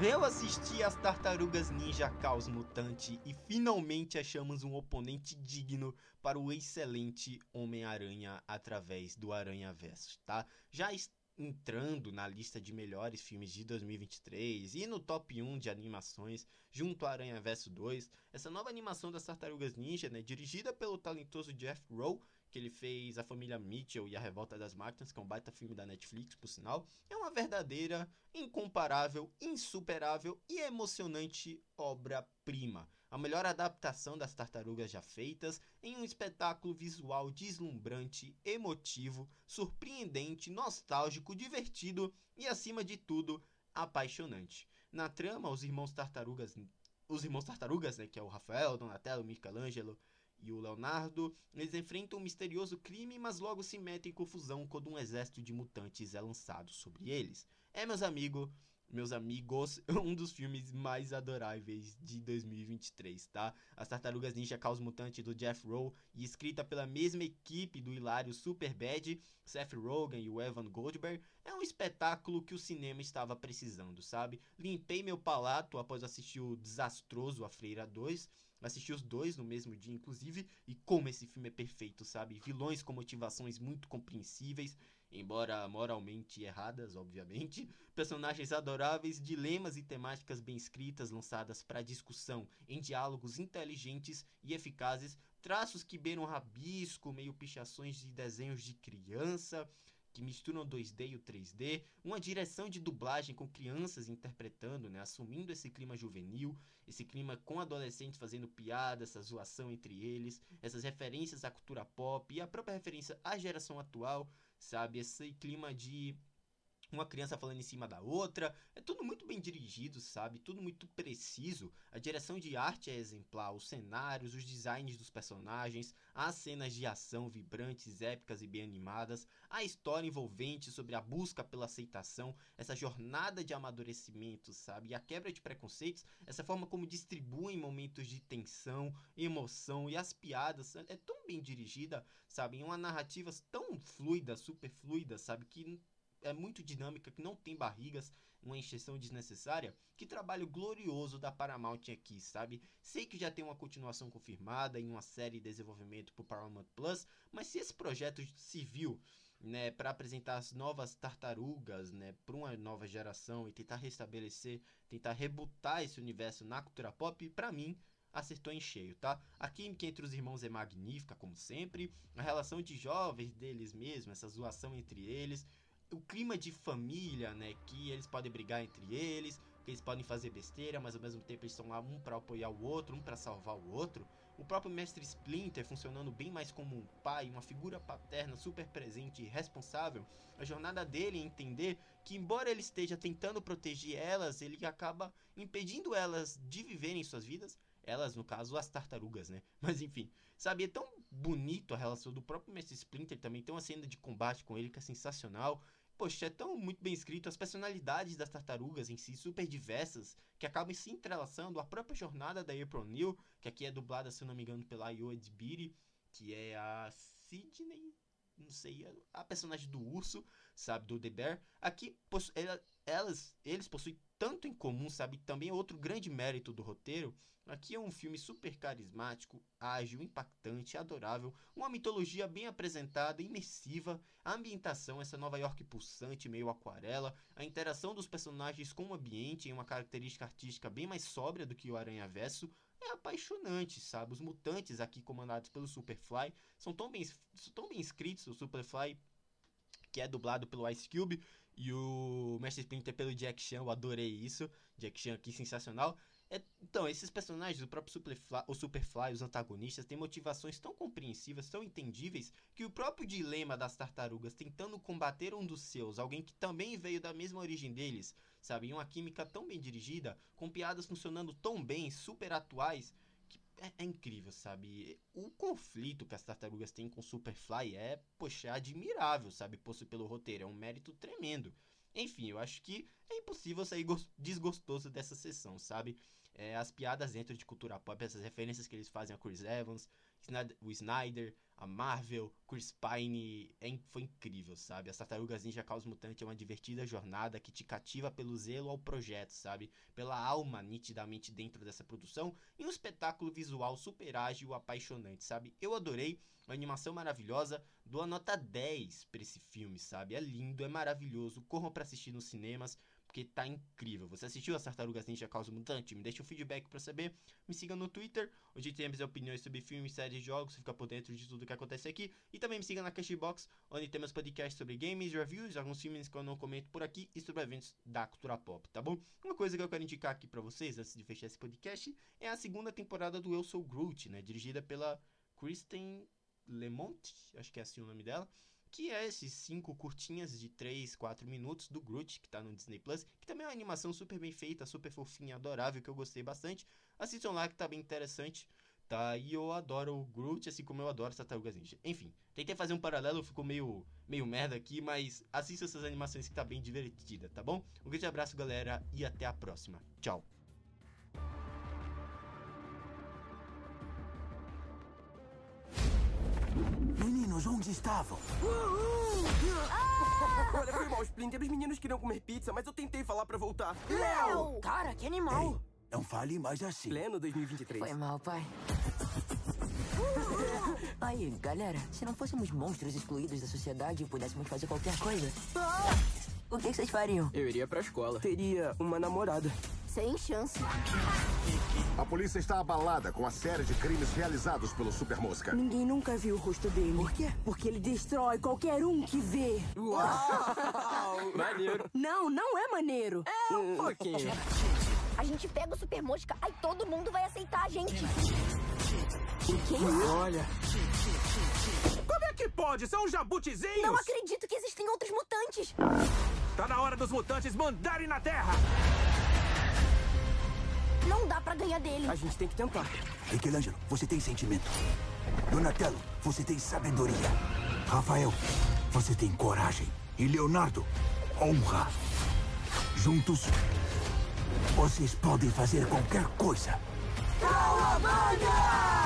Eu assisti as Tartarugas Ninja Caos Mutante e finalmente achamos um oponente digno para o excelente Homem-Aranha através do Aranha Verso, tá? Já entrando na lista de melhores filmes de 2023 e no top 1 de animações, junto a Aranha Verso 2, essa nova animação das Tartarugas Ninja, né, dirigida pelo talentoso Jeff Rowe, que ele fez A Família Mitchell e A Revolta das Máquinas, que é um baita filme da Netflix, por sinal, é uma verdadeira, incomparável, insuperável e emocionante obra-prima. A melhor adaptação das tartarugas já feitas em um espetáculo visual deslumbrante, emotivo, surpreendente, nostálgico, divertido e, acima de tudo, apaixonante. Na trama, os irmãos tartarugas, os irmãos tartarugas, né, que é o Rafael, Donatello, Michelangelo e o Leonardo, eles enfrentam um misterioso crime, mas logo se metem em confusão quando um exército de mutantes é lançado sobre eles. É, meus amigos, meus amigos, um dos filmes mais adoráveis de 2023, tá? As Tartarugas Ninja Caos Mutante do Jeff Rowe e escrita pela mesma equipe do hilário Superbad, Seth Rogen e o Evan Goldberg, é um espetáculo que o cinema estava precisando, sabe? Limpei meu palato após assistir o desastroso A Freira 2 Assisti os dois no mesmo dia, inclusive, e como esse filme é perfeito, sabe? Vilões com motivações muito compreensíveis, embora moralmente erradas, obviamente. Personagens adoráveis, dilemas e temáticas bem escritas, lançadas para discussão em diálogos inteligentes e eficazes, traços que beiram rabisco, meio pichações de desenhos de criança que misturam o 2D e o 3D, uma direção de dublagem com crianças interpretando, né, assumindo esse clima juvenil, esse clima com adolescentes fazendo piada, essa zoação entre eles, essas referências à cultura pop e a própria referência à geração atual, sabe, esse clima de uma criança falando em cima da outra. É tudo muito bem dirigido, sabe? Tudo muito preciso. A direção de arte é exemplar, os cenários, os designs dos personagens, as cenas de ação vibrantes, épicas e bem animadas, a história envolvente sobre a busca pela aceitação, essa jornada de amadurecimento, sabe? E a quebra de preconceitos, essa forma como distribuem momentos de tensão, emoção e as piadas, é tão bem dirigida, sabe? Em uma narrativa tão fluida, super fluida, sabe? Que é muito dinâmica, que não tem barrigas, uma encheção desnecessária. Que trabalho glorioso da Paramount aqui, sabe? Sei que já tem uma continuação confirmada em uma série de desenvolvimento por Paramount Plus, mas se esse projeto civil, né, para apresentar as novas tartarugas, né, para uma nova geração e tentar restabelecer, tentar rebutar esse universo na cultura pop, para mim acertou em cheio, tá? A química entre os irmãos é magnífica, como sempre. A relação de jovens deles mesmo, essa zoação entre eles, o clima de família, né? Que eles podem brigar entre eles, que eles podem fazer besteira, mas ao mesmo tempo eles estão lá um para apoiar o outro, um para salvar o outro. O próprio mestre Splinter funcionando bem mais como um pai, uma figura paterna super presente e responsável. A jornada dele é entender que, embora ele esteja tentando proteger elas, ele acaba impedindo elas de viverem suas vidas. Elas, no caso, as tartarugas, né? Mas enfim, sabe? É tão bonito a relação do próprio Mestre Splinter também. Tem uma cena de combate com ele que é sensacional. Poxa, é tão muito bem escrito, as personalidades das tartarugas em si super diversas, que acabam se entrelaçando, a própria jornada da April Neil, que aqui é dublada, se não me engano, pela Yoa Edbiri, que é a Sidney, não sei, a personagem do urso, sabe, do The Bear. Aqui, elas, eles possuem tanto em comum, sabe, também é outro grande mérito do roteiro, Aqui é um filme super carismático, ágil, impactante, adorável, uma mitologia bem apresentada, imersiva, a ambientação, essa Nova York pulsante, meio aquarela, a interação dos personagens com o ambiente em uma característica artística bem mais sóbria do que o Aranha Verso, é apaixonante, sabe? Os mutantes aqui comandados pelo Superfly são tão bem, são tão bem escritos, o Superfly que é dublado pelo Ice Cube e o Mestre Splinter pelo Jack Chan, eu adorei isso. Jack Chan aqui sensacional. É, então, esses personagens, o próprio Superfly, o Superfly, os antagonistas, têm motivações tão compreensíveis, tão entendíveis, que o próprio dilema das tartarugas tentando combater um dos seus, alguém que também veio da mesma origem deles, sabe? uma química tão bem dirigida, com piadas funcionando tão bem, super atuais, que é, é incrível, sabe? O conflito que as tartarugas têm com o Superfly é, poxa, admirável, sabe? Posto pelo roteiro, é um mérito tremendo. Enfim, eu acho que é impossível sair desgostoso dessa sessão, sabe? É, as piadas dentro de cultura pop, essas referências que eles fazem a Chris Evans, o Snyder, a Marvel, Chris Pine, é, foi incrível, sabe? As Tartarugas Ninja Caos Mutante é uma divertida jornada que te cativa pelo zelo ao projeto, sabe? Pela alma nitidamente dentro dessa produção e um espetáculo visual super ágil, apaixonante, sabe? Eu adorei, uma animação maravilhosa, dou a nota 10 pra esse filme, sabe? É lindo, é maravilhoso, corram para assistir nos cinemas, porque tá incrível. Você assistiu as Tartarugas Ninja Causa Mutante? Me deixa um feedback para saber. Me siga no Twitter, onde temos opiniões sobre filmes, séries, jogos, fica por dentro de tudo que acontece aqui. E também me siga na Cashbox, onde temos podcasts sobre games, reviews, alguns filmes que eu não comento por aqui e sobre eventos da cultura pop, tá bom? Uma coisa que eu quero indicar aqui para vocês, antes de fechar esse podcast, é a segunda temporada do Eu Sou Groot, né? Dirigida pela Kristen Lemont, acho que é assim o nome dela que é esses cinco curtinhas de 3, 4 minutos do Groot, que tá no Disney Plus, que também é uma animação super bem feita, super fofinha, adorável, que eu gostei bastante. Assistam lá que tá bem interessante, tá? E eu adoro o Groot, assim como eu adoro Tartarugas Ninja. Enfim, tentei fazer um paralelo, ficou meio, meio merda aqui, mas assista essas animações que tá bem divertida, tá bom? Um grande abraço, galera, e até a próxima. Tchau! Meninos onde estavam? Ah! Olha, foi mal, Splinter. Os meninos queriam comer pizza, mas eu tentei falar pra voltar. Léo! Cara, que animal! Ei, não fale mais assim. Pleno 2023. Foi mal, pai. Aí, galera, se não fôssemos monstros excluídos da sociedade e pudéssemos fazer qualquer coisa, o que vocês fariam? Eu iria pra escola. Teria uma namorada. Sem chance. A polícia está abalada com a série de crimes realizados pelo Super Mosca. Ninguém nunca viu o rosto dele. Por quê? Porque ele destrói qualquer um que vê. Uau! maneiro. Não, não é maneiro. É um pouquinho. A gente pega o Super Mosca, aí todo mundo vai aceitar a gente. O quê? Olha. Como é que pode? São jabutizinhos! Não acredito que existem outros mutantes. Tá na hora dos mutantes mandarem na Terra! Não dá pra ganhar dele. A gente tem que tentar. Michelangelo, você tem sentimento. Donatello, você tem sabedoria. Rafael, você tem coragem. E Leonardo, honra. Juntos, vocês podem fazer qualquer coisa. Calabanga!